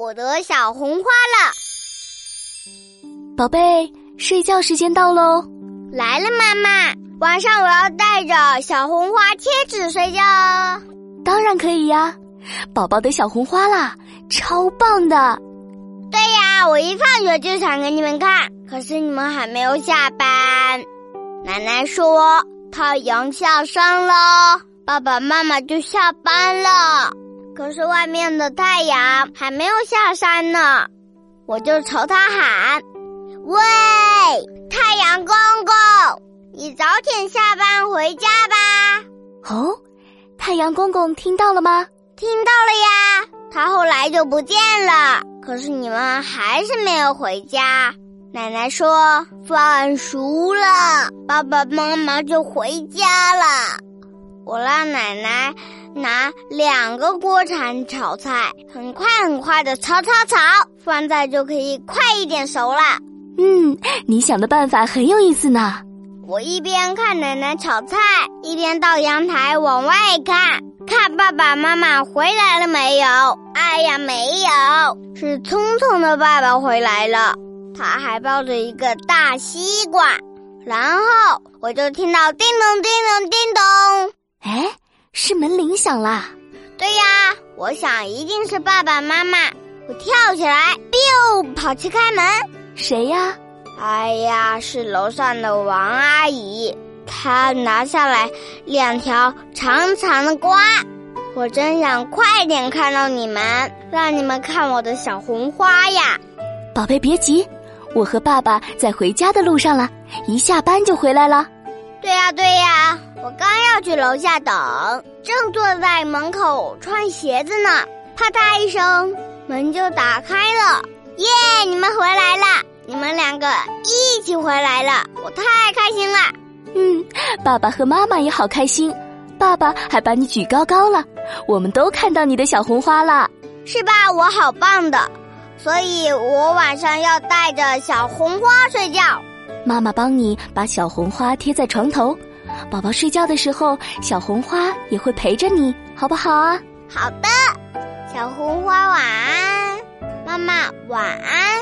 我的小红花了。宝贝，睡觉时间到喽！来了，妈妈。晚上我要带着小红花贴纸睡觉哦。当然可以呀，宝宝的小红花啦，超棒的。对呀，我一放学就想给你们看，可是你们还没有下班。奶奶说太阳下山了，爸爸妈妈就下班了。可是外面的太阳还没有下山呢，我就朝他喊：“喂，太阳公公！”你早点下班回家吧。哦，太阳公公听到了吗？听到了呀。他后来就不见了。可是你们还是没有回家。奶奶说饭熟了，爸爸妈妈就回家了。我让奶奶拿两个锅铲炒菜，很快很快的炒炒炒，饭菜就可以快一点熟了。嗯，你想的办法很有意思呢。我一边看奶奶炒菜，一边到阳台往外看，看爸爸妈妈回来了没有？哎呀，没有，是聪聪的爸爸回来了，他还抱着一个大西瓜。然后我就听到叮咚叮咚叮咚，哎，是门铃响了。对呀，我想一定是爸爸妈妈。我跳起来，biu 跑去开门，谁呀？哎呀，是楼上的王阿姨，她拿下来两条长长的瓜，我真想快点看到你们，让你们看我的小红花呀！宝贝别急，我和爸爸在回家的路上了，一下班就回来了。对呀对呀，我刚要去楼下等，正坐在门口穿鞋子呢，啪嗒一声，门就打开了，耶，你们回来了！你们两个一起回来了，我太开心了。嗯，爸爸和妈妈也好开心，爸爸还把你举高高了，我们都看到你的小红花了，是吧？我好棒的，所以我晚上要带着小红花睡觉。妈妈帮你把小红花贴在床头，宝宝睡觉的时候，小红花也会陪着你，好不好啊？好的，小红花晚安，妈妈晚安。